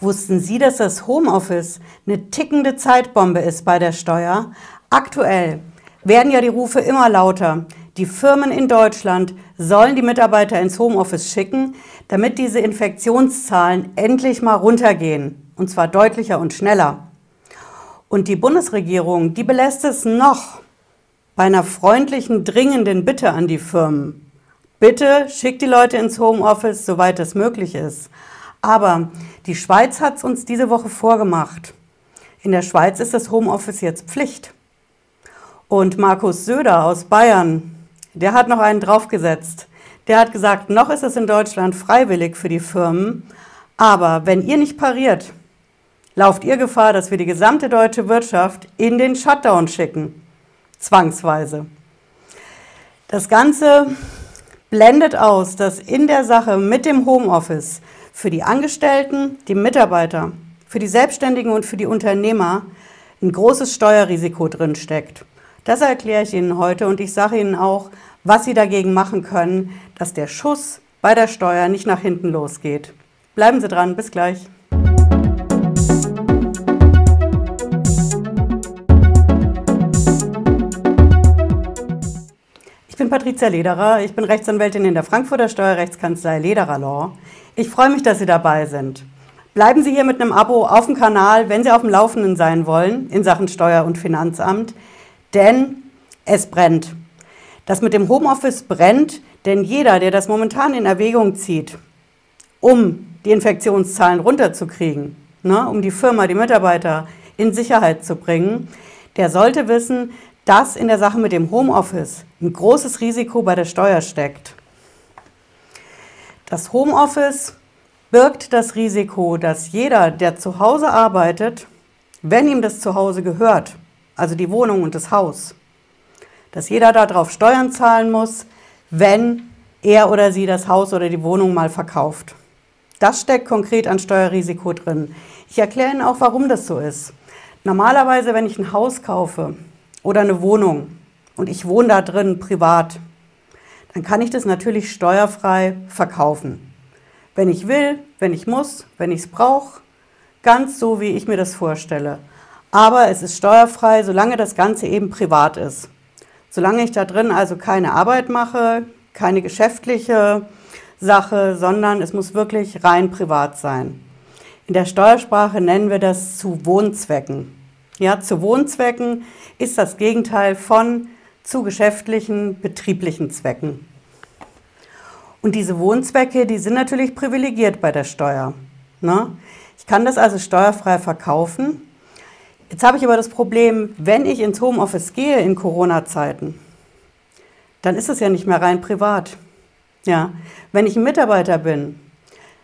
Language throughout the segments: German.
Wussten Sie, dass das Homeoffice eine tickende Zeitbombe ist bei der Steuer? Aktuell werden ja die Rufe immer lauter. Die Firmen in Deutschland sollen die Mitarbeiter ins Homeoffice schicken, damit diese Infektionszahlen endlich mal runtergehen. Und zwar deutlicher und schneller. Und die Bundesregierung, die belässt es noch bei einer freundlichen, dringenden Bitte an die Firmen. Bitte schickt die Leute ins Homeoffice, soweit es möglich ist. Aber die Schweiz hat es uns diese Woche vorgemacht. In der Schweiz ist das Homeoffice jetzt Pflicht. Und Markus Söder aus Bayern, der hat noch einen draufgesetzt. Der hat gesagt, noch ist es in Deutschland freiwillig für die Firmen, aber wenn ihr nicht pariert, lauft ihr Gefahr, dass wir die gesamte deutsche Wirtschaft in den Shutdown schicken. Zwangsweise. Das Ganze blendet aus, dass in der Sache mit dem Homeoffice für die Angestellten, die Mitarbeiter, für die Selbstständigen und für die Unternehmer ein großes Steuerrisiko drin steckt. Das erkläre ich Ihnen heute und ich sage Ihnen auch, was Sie dagegen machen können, dass der Schuss bei der Steuer nicht nach hinten losgeht. Bleiben Sie dran, bis gleich. Ich bin Patricia Lederer, ich bin Rechtsanwältin in der Frankfurter Steuerrechtskanzlei Lederer Law. Ich freue mich, dass Sie dabei sind. Bleiben Sie hier mit einem Abo auf dem Kanal, wenn Sie auf dem Laufenden sein wollen in Sachen Steuer- und Finanzamt, denn es brennt. Das mit dem Homeoffice brennt, denn jeder, der das momentan in Erwägung zieht, um die Infektionszahlen runterzukriegen, ne, um die Firma, die Mitarbeiter in Sicherheit zu bringen, der sollte wissen, dass in der Sache mit dem Homeoffice ein großes Risiko bei der Steuer steckt. Das Homeoffice birgt das Risiko, dass jeder, der zu Hause arbeitet, wenn ihm das Zuhause gehört, also die Wohnung und das Haus, dass jeder darauf Steuern zahlen muss, wenn er oder sie das Haus oder die Wohnung mal verkauft. Das steckt konkret an Steuerrisiko drin. Ich erkläre Ihnen auch, warum das so ist. Normalerweise, wenn ich ein Haus kaufe, oder eine Wohnung und ich wohne da drin privat, dann kann ich das natürlich steuerfrei verkaufen. Wenn ich will, wenn ich muss, wenn ich es brauche, ganz so, wie ich mir das vorstelle. Aber es ist steuerfrei, solange das Ganze eben privat ist. Solange ich da drin also keine Arbeit mache, keine geschäftliche Sache, sondern es muss wirklich rein privat sein. In der Steuersprache nennen wir das zu Wohnzwecken. Ja, zu Wohnzwecken ist das Gegenteil von zu geschäftlichen, betrieblichen Zwecken. Und diese Wohnzwecke, die sind natürlich privilegiert bei der Steuer. Ne? Ich kann das also steuerfrei verkaufen. Jetzt habe ich aber das Problem, wenn ich ins Homeoffice gehe in Corona-Zeiten, dann ist es ja nicht mehr rein privat. Ja, wenn ich ein Mitarbeiter bin,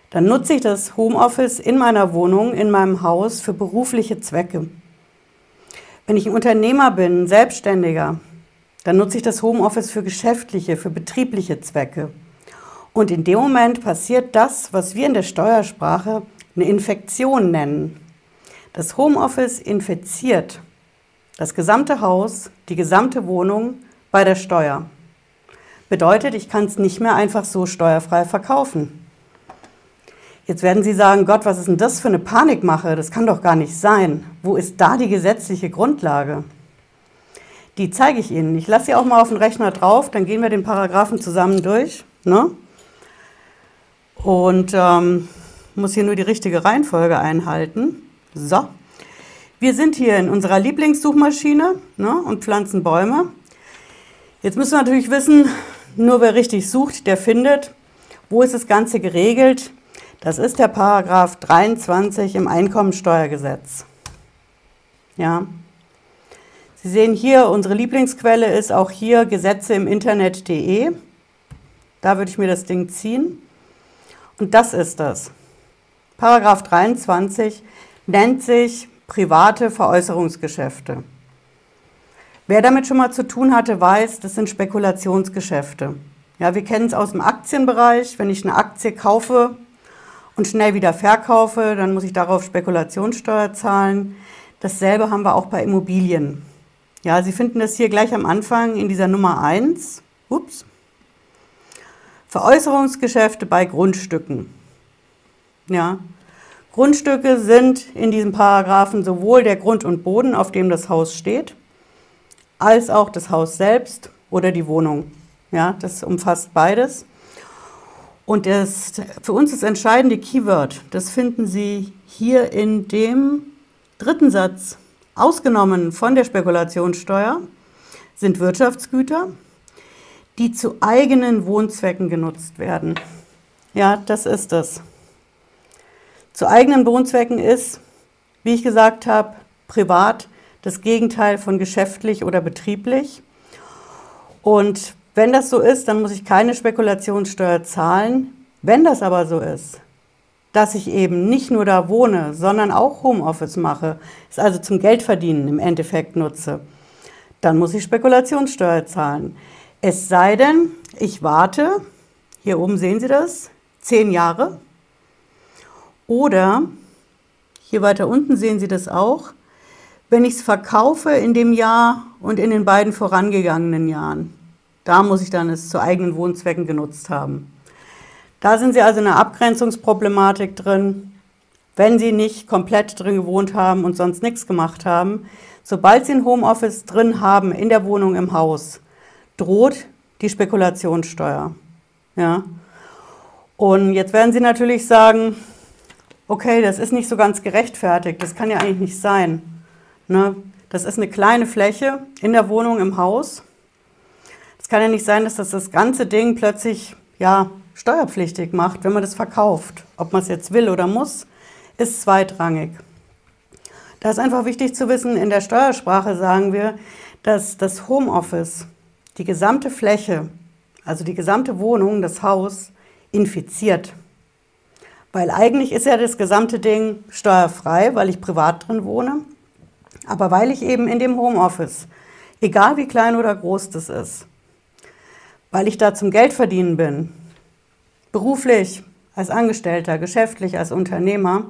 dann nutze ich das Homeoffice in meiner Wohnung, in meinem Haus für berufliche Zwecke. Wenn ich ein Unternehmer bin, ein Selbstständiger, dann nutze ich das Homeoffice für geschäftliche, für betriebliche Zwecke. Und in dem Moment passiert das, was wir in der Steuersprache eine Infektion nennen. Das Homeoffice infiziert das gesamte Haus, die gesamte Wohnung bei der Steuer. Bedeutet, ich kann es nicht mehr einfach so steuerfrei verkaufen. Jetzt werden Sie sagen, Gott, was ist denn das für eine Panikmache? Das kann doch gar nicht sein. Wo ist da die gesetzliche Grundlage? Die zeige ich Ihnen. Ich lasse sie auch mal auf den Rechner drauf, dann gehen wir den Paragraphen zusammen durch. Ne? Und ähm, muss hier nur die richtige Reihenfolge einhalten. So. Wir sind hier in unserer Lieblingssuchmaschine ne, und pflanzen Bäume. Jetzt müssen wir natürlich wissen, nur wer richtig sucht, der findet. Wo ist das Ganze geregelt? Das ist der Paragraph 23 im Einkommensteuergesetz. Ja. Sie sehen hier, unsere Lieblingsquelle ist auch hier Gesetze im Internet.de. Da würde ich mir das Ding ziehen. Und das ist das. Paragraph 23 nennt sich private Veräußerungsgeschäfte. Wer damit schon mal zu tun hatte, weiß, das sind Spekulationsgeschäfte. Ja, wir kennen es aus dem Aktienbereich. Wenn ich eine Aktie kaufe, und schnell wieder verkaufe, dann muss ich darauf Spekulationssteuer zahlen. Dasselbe haben wir auch bei Immobilien. Ja, Sie finden das hier gleich am Anfang in dieser Nummer 1. Ups. Veräußerungsgeschäfte bei Grundstücken. Ja, Grundstücke sind in diesem Paragraphen sowohl der Grund und Boden, auf dem das Haus steht, als auch das Haus selbst oder die Wohnung. Ja, das umfasst beides. Und das, für uns das entscheidende Keyword, das finden Sie hier in dem dritten Satz. Ausgenommen von der Spekulationssteuer sind Wirtschaftsgüter, die zu eigenen Wohnzwecken genutzt werden. Ja, das ist es. Zu eigenen Wohnzwecken ist, wie ich gesagt habe, privat das Gegenteil von geschäftlich oder betrieblich. Und wenn das so ist, dann muss ich keine Spekulationssteuer zahlen. Wenn das aber so ist, dass ich eben nicht nur da wohne, sondern auch Homeoffice mache, es also zum Geldverdienen im Endeffekt nutze, dann muss ich Spekulationssteuer zahlen. Es sei denn, ich warte, hier oben sehen Sie das, zehn Jahre. Oder, hier weiter unten sehen Sie das auch, wenn ich es verkaufe in dem Jahr und in den beiden vorangegangenen Jahren. Da muss ich dann es zu eigenen Wohnzwecken genutzt haben. Da sind Sie also in einer Abgrenzungsproblematik drin. Wenn Sie nicht komplett drin gewohnt haben und sonst nichts gemacht haben, sobald Sie ein Homeoffice drin haben in der Wohnung im Haus, droht die Spekulationssteuer. Ja. Und jetzt werden Sie natürlich sagen, okay, das ist nicht so ganz gerechtfertigt, das kann ja eigentlich nicht sein. Ne? Das ist eine kleine Fläche in der Wohnung im Haus. Es kann ja nicht sein, dass das das ganze Ding plötzlich ja, steuerpflichtig macht, wenn man das verkauft. Ob man es jetzt will oder muss, ist zweitrangig. Da ist einfach wichtig zu wissen, in der Steuersprache sagen wir, dass das Homeoffice die gesamte Fläche, also die gesamte Wohnung, das Haus, infiziert. Weil eigentlich ist ja das gesamte Ding steuerfrei, weil ich privat drin wohne. Aber weil ich eben in dem Homeoffice, egal wie klein oder groß das ist, weil ich da zum Geld verdienen bin, beruflich, als Angestellter, geschäftlich, als Unternehmer,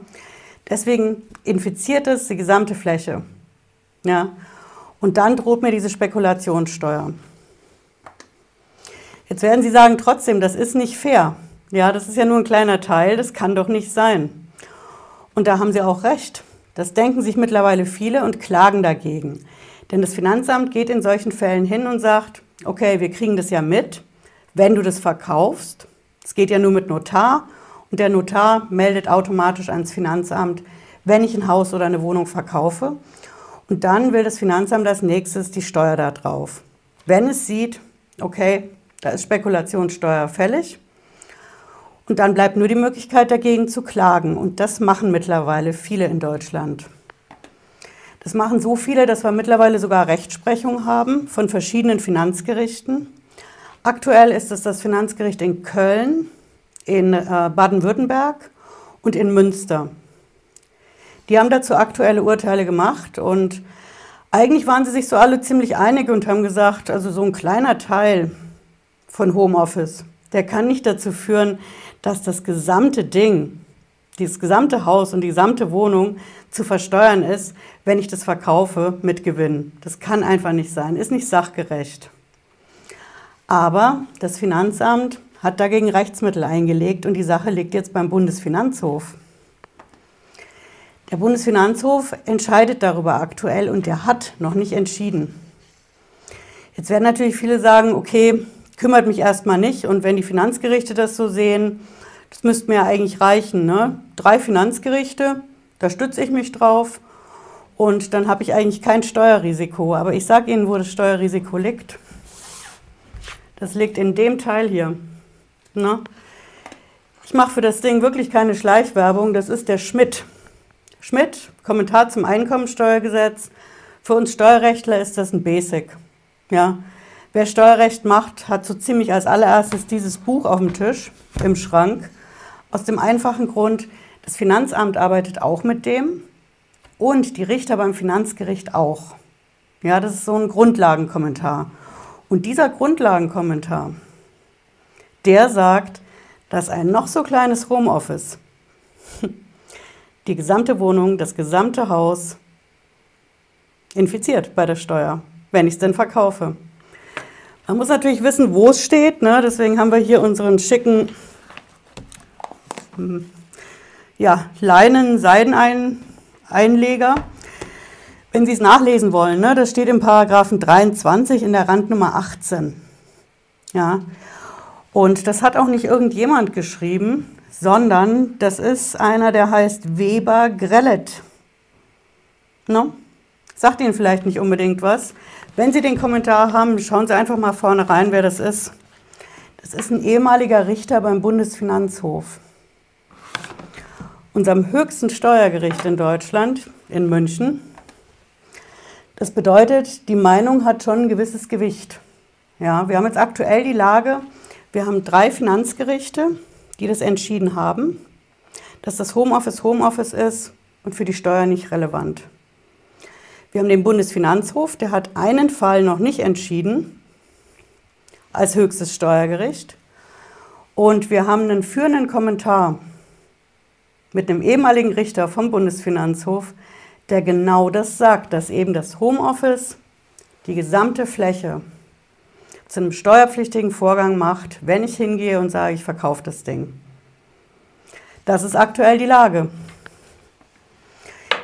deswegen infiziert es die gesamte Fläche. Ja? Und dann droht mir diese Spekulationssteuer. Jetzt werden Sie sagen, trotzdem, das ist nicht fair. Ja, das ist ja nur ein kleiner Teil, das kann doch nicht sein. Und da haben Sie auch recht. Das denken sich mittlerweile viele und klagen dagegen. Denn das Finanzamt geht in solchen Fällen hin und sagt, okay, wir kriegen das ja mit, wenn du das verkaufst. Es geht ja nur mit Notar und der Notar meldet automatisch ans Finanzamt, wenn ich ein Haus oder eine Wohnung verkaufe. Und dann will das Finanzamt als nächstes die Steuer da drauf. Wenn es sieht, okay, da ist Spekulationssteuer fällig. Und dann bleibt nur die Möglichkeit dagegen zu klagen. Und das machen mittlerweile viele in Deutschland. Das machen so viele, dass wir mittlerweile sogar Rechtsprechung haben von verschiedenen Finanzgerichten. Aktuell ist es das Finanzgericht in Köln, in äh, Baden-Württemberg und in Münster. Die haben dazu aktuelle Urteile gemacht und eigentlich waren sie sich so alle ziemlich einig und haben gesagt, also so ein kleiner Teil von Homeoffice, der kann nicht dazu führen, dass das gesamte Ding, dieses gesamte Haus und die gesamte Wohnung zu versteuern ist, wenn ich das verkaufe mit Gewinn. Das kann einfach nicht sein, ist nicht sachgerecht. Aber das Finanzamt hat dagegen Rechtsmittel eingelegt und die Sache liegt jetzt beim Bundesfinanzhof. Der Bundesfinanzhof entscheidet darüber aktuell und der hat noch nicht entschieden. Jetzt werden natürlich viele sagen, okay, kümmert mich erstmal nicht. Und wenn die Finanzgerichte das so sehen, das müsste mir ja eigentlich reichen. Ne? Drei Finanzgerichte, da stütze ich mich drauf und dann habe ich eigentlich kein Steuerrisiko. Aber ich sage Ihnen, wo das Steuerrisiko liegt. Das liegt in dem Teil hier. Ne? Ich mache für das Ding wirklich keine Schleichwerbung. Das ist der Schmidt. Schmidt, Kommentar zum Einkommensteuergesetz. Für uns Steuerrechtler ist das ein Basic. Ja, Wer Steuerrecht macht, hat so ziemlich als allererstes dieses Buch auf dem Tisch im Schrank. Aus dem einfachen Grund, das Finanzamt arbeitet auch mit dem und die Richter beim Finanzgericht auch. Ja, das ist so ein Grundlagenkommentar. Und dieser Grundlagenkommentar, der sagt, dass ein noch so kleines Homeoffice die gesamte Wohnung, das gesamte Haus infiziert bei der Steuer, wenn ich es denn verkaufe. Man muss natürlich wissen, wo es steht. Ne? Deswegen haben wir hier unseren schicken, hm, ja, Leinen-Seideneinleger. Wenn Sie es nachlesen wollen, ne, das steht im Paragraphen 23 in der Randnummer 18. Ja, und das hat auch nicht irgendjemand geschrieben, sondern das ist einer, der heißt Weber Grellet. No? Sagt Ihnen vielleicht nicht unbedingt was. Wenn Sie den Kommentar haben, schauen Sie einfach mal vorne rein, wer das ist. Das ist ein ehemaliger Richter beim Bundesfinanzhof unserem höchsten Steuergericht in Deutschland, in München. Das bedeutet, die Meinung hat schon ein gewisses Gewicht. Ja, wir haben jetzt aktuell die Lage, wir haben drei Finanzgerichte, die das entschieden haben, dass das Homeoffice Homeoffice ist und für die Steuer nicht relevant. Wir haben den Bundesfinanzhof, der hat einen Fall noch nicht entschieden als höchstes Steuergericht. Und wir haben einen führenden Kommentar mit einem ehemaligen Richter vom Bundesfinanzhof, der genau das sagt, dass eben das Homeoffice die gesamte Fläche zu einem steuerpflichtigen Vorgang macht, wenn ich hingehe und sage, ich verkaufe das Ding. Das ist aktuell die Lage.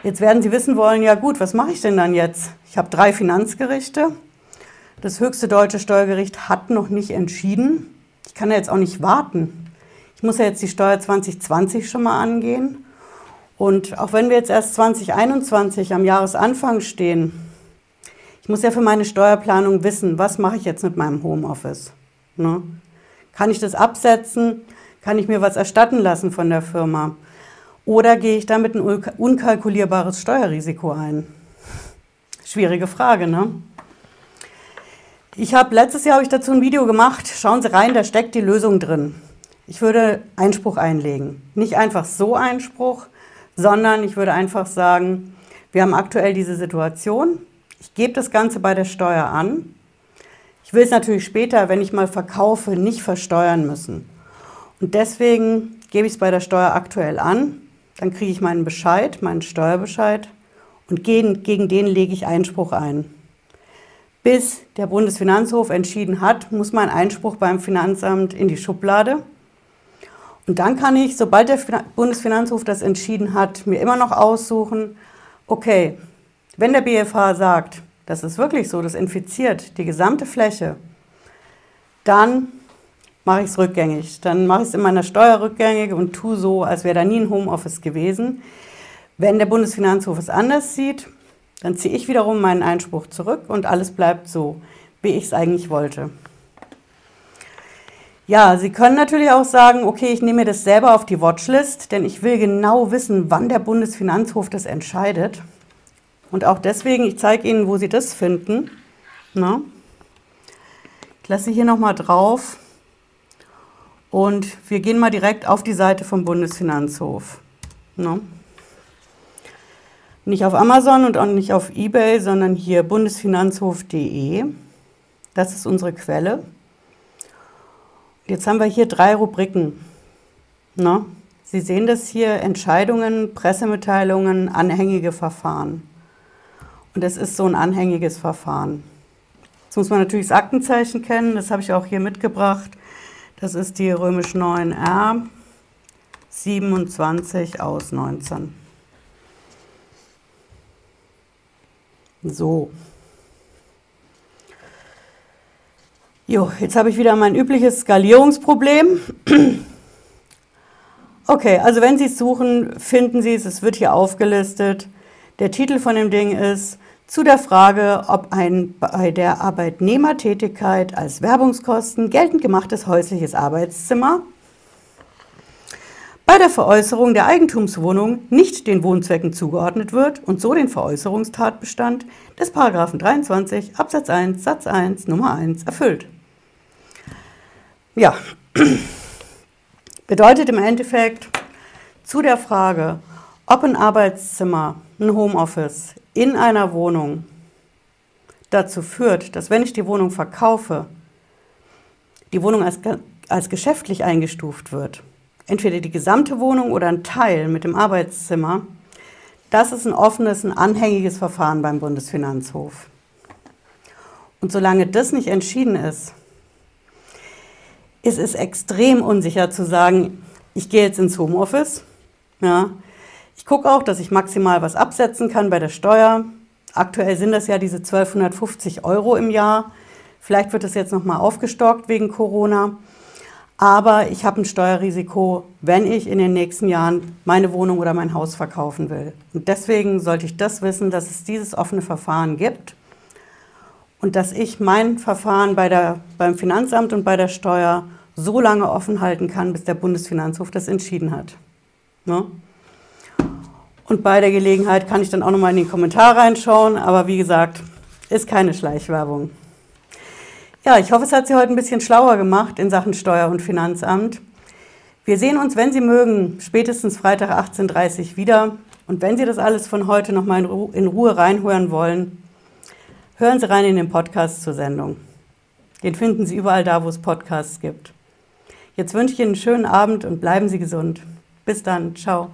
Jetzt werden Sie wissen wollen, ja gut, was mache ich denn dann jetzt? Ich habe drei Finanzgerichte. Das höchste deutsche Steuergericht hat noch nicht entschieden. Ich kann ja jetzt auch nicht warten. Ich muss ja jetzt die Steuer 2020 schon mal angehen. Und auch wenn wir jetzt erst 2021 am Jahresanfang stehen, ich muss ja für meine Steuerplanung wissen, was mache ich jetzt mit meinem Homeoffice. Ne? Kann ich das absetzen? Kann ich mir was erstatten lassen von der Firma? Oder gehe ich damit ein unkalkulierbares Steuerrisiko ein? Schwierige Frage, ne? Ich habe letztes Jahr habe ich dazu ein Video gemacht. Schauen Sie rein, da steckt die Lösung drin. Ich würde Einspruch einlegen. Nicht einfach so Einspruch, sondern ich würde einfach sagen, wir haben aktuell diese Situation. Ich gebe das Ganze bei der Steuer an. Ich will es natürlich später, wenn ich mal verkaufe, nicht versteuern müssen. Und deswegen gebe ich es bei der Steuer aktuell an. Dann kriege ich meinen Bescheid, meinen Steuerbescheid und gegen, gegen den lege ich Einspruch ein. Bis der Bundesfinanzhof entschieden hat, muss mein Einspruch beim Finanzamt in die Schublade. Und dann kann ich, sobald der Bundesfinanzhof das entschieden hat, mir immer noch aussuchen, okay, wenn der BFH sagt, das ist wirklich so, das infiziert die gesamte Fläche, dann mache ich es rückgängig. Dann mache ich es in meiner Steuer rückgängig und tue so, als wäre da nie ein Homeoffice gewesen. Wenn der Bundesfinanzhof es anders sieht, dann ziehe ich wiederum meinen Einspruch zurück und alles bleibt so, wie ich es eigentlich wollte. Ja, Sie können natürlich auch sagen, okay, ich nehme mir das selber auf die Watchlist, denn ich will genau wissen, wann der Bundesfinanzhof das entscheidet. Und auch deswegen, ich zeige Ihnen, wo Sie das finden. Na? Ich lasse hier nochmal drauf und wir gehen mal direkt auf die Seite vom Bundesfinanzhof. Na? Nicht auf Amazon und auch nicht auf eBay, sondern hier bundesfinanzhof.de. Das ist unsere Quelle. Jetzt haben wir hier drei Rubriken. Ne? Sie sehen das hier, Entscheidungen, Pressemitteilungen, anhängige Verfahren. Und es ist so ein anhängiges Verfahren. Jetzt muss man natürlich das Aktenzeichen kennen, das habe ich auch hier mitgebracht. Das ist die römisch 9r 27 aus 19. So. Jo, jetzt habe ich wieder mein übliches Skalierungsproblem. Okay, also wenn Sie es suchen, finden Sie es, es wird hier aufgelistet. Der Titel von dem Ding ist zu der Frage, ob ein bei der Arbeitnehmertätigkeit als Werbungskosten geltend gemachtes häusliches Arbeitszimmer bei der Veräußerung der Eigentumswohnung nicht den Wohnzwecken zugeordnet wird und so den Veräußerungstatbestand des 23 Absatz 1 Satz 1 Nummer 1 erfüllt. Ja, bedeutet im Endeffekt zu der Frage, ob ein Arbeitszimmer, ein Homeoffice in einer Wohnung dazu führt, dass wenn ich die Wohnung verkaufe, die Wohnung als, als geschäftlich eingestuft wird, entweder die gesamte Wohnung oder ein Teil mit dem Arbeitszimmer, das ist ein offenes, ein anhängiges Verfahren beim Bundesfinanzhof. Und solange das nicht entschieden ist, ist es extrem unsicher zu sagen, ich gehe jetzt ins Homeoffice, Ja. Ich gucke auch, dass ich maximal was absetzen kann bei der Steuer. Aktuell sind das ja diese 1250 Euro im Jahr. Vielleicht wird das jetzt nochmal aufgestockt wegen Corona. Aber ich habe ein Steuerrisiko, wenn ich in den nächsten Jahren meine Wohnung oder mein Haus verkaufen will. Und deswegen sollte ich das wissen, dass es dieses offene Verfahren gibt und dass ich mein Verfahren bei der, beim Finanzamt und bei der Steuer so lange offen halten kann, bis der Bundesfinanzhof das entschieden hat. Ne? Und bei der Gelegenheit kann ich dann auch nochmal in den Kommentar reinschauen, aber wie gesagt, ist keine Schleichwerbung. Ja, ich hoffe, es hat Sie heute ein bisschen schlauer gemacht in Sachen Steuer- und Finanzamt. Wir sehen uns, wenn Sie mögen, spätestens Freitag 18.30 Uhr wieder. Und wenn Sie das alles von heute nochmal in, in Ruhe reinhören wollen, hören Sie rein in den Podcast zur Sendung. Den finden Sie überall da, wo es Podcasts gibt. Jetzt wünsche ich Ihnen einen schönen Abend und bleiben Sie gesund. Bis dann. Ciao.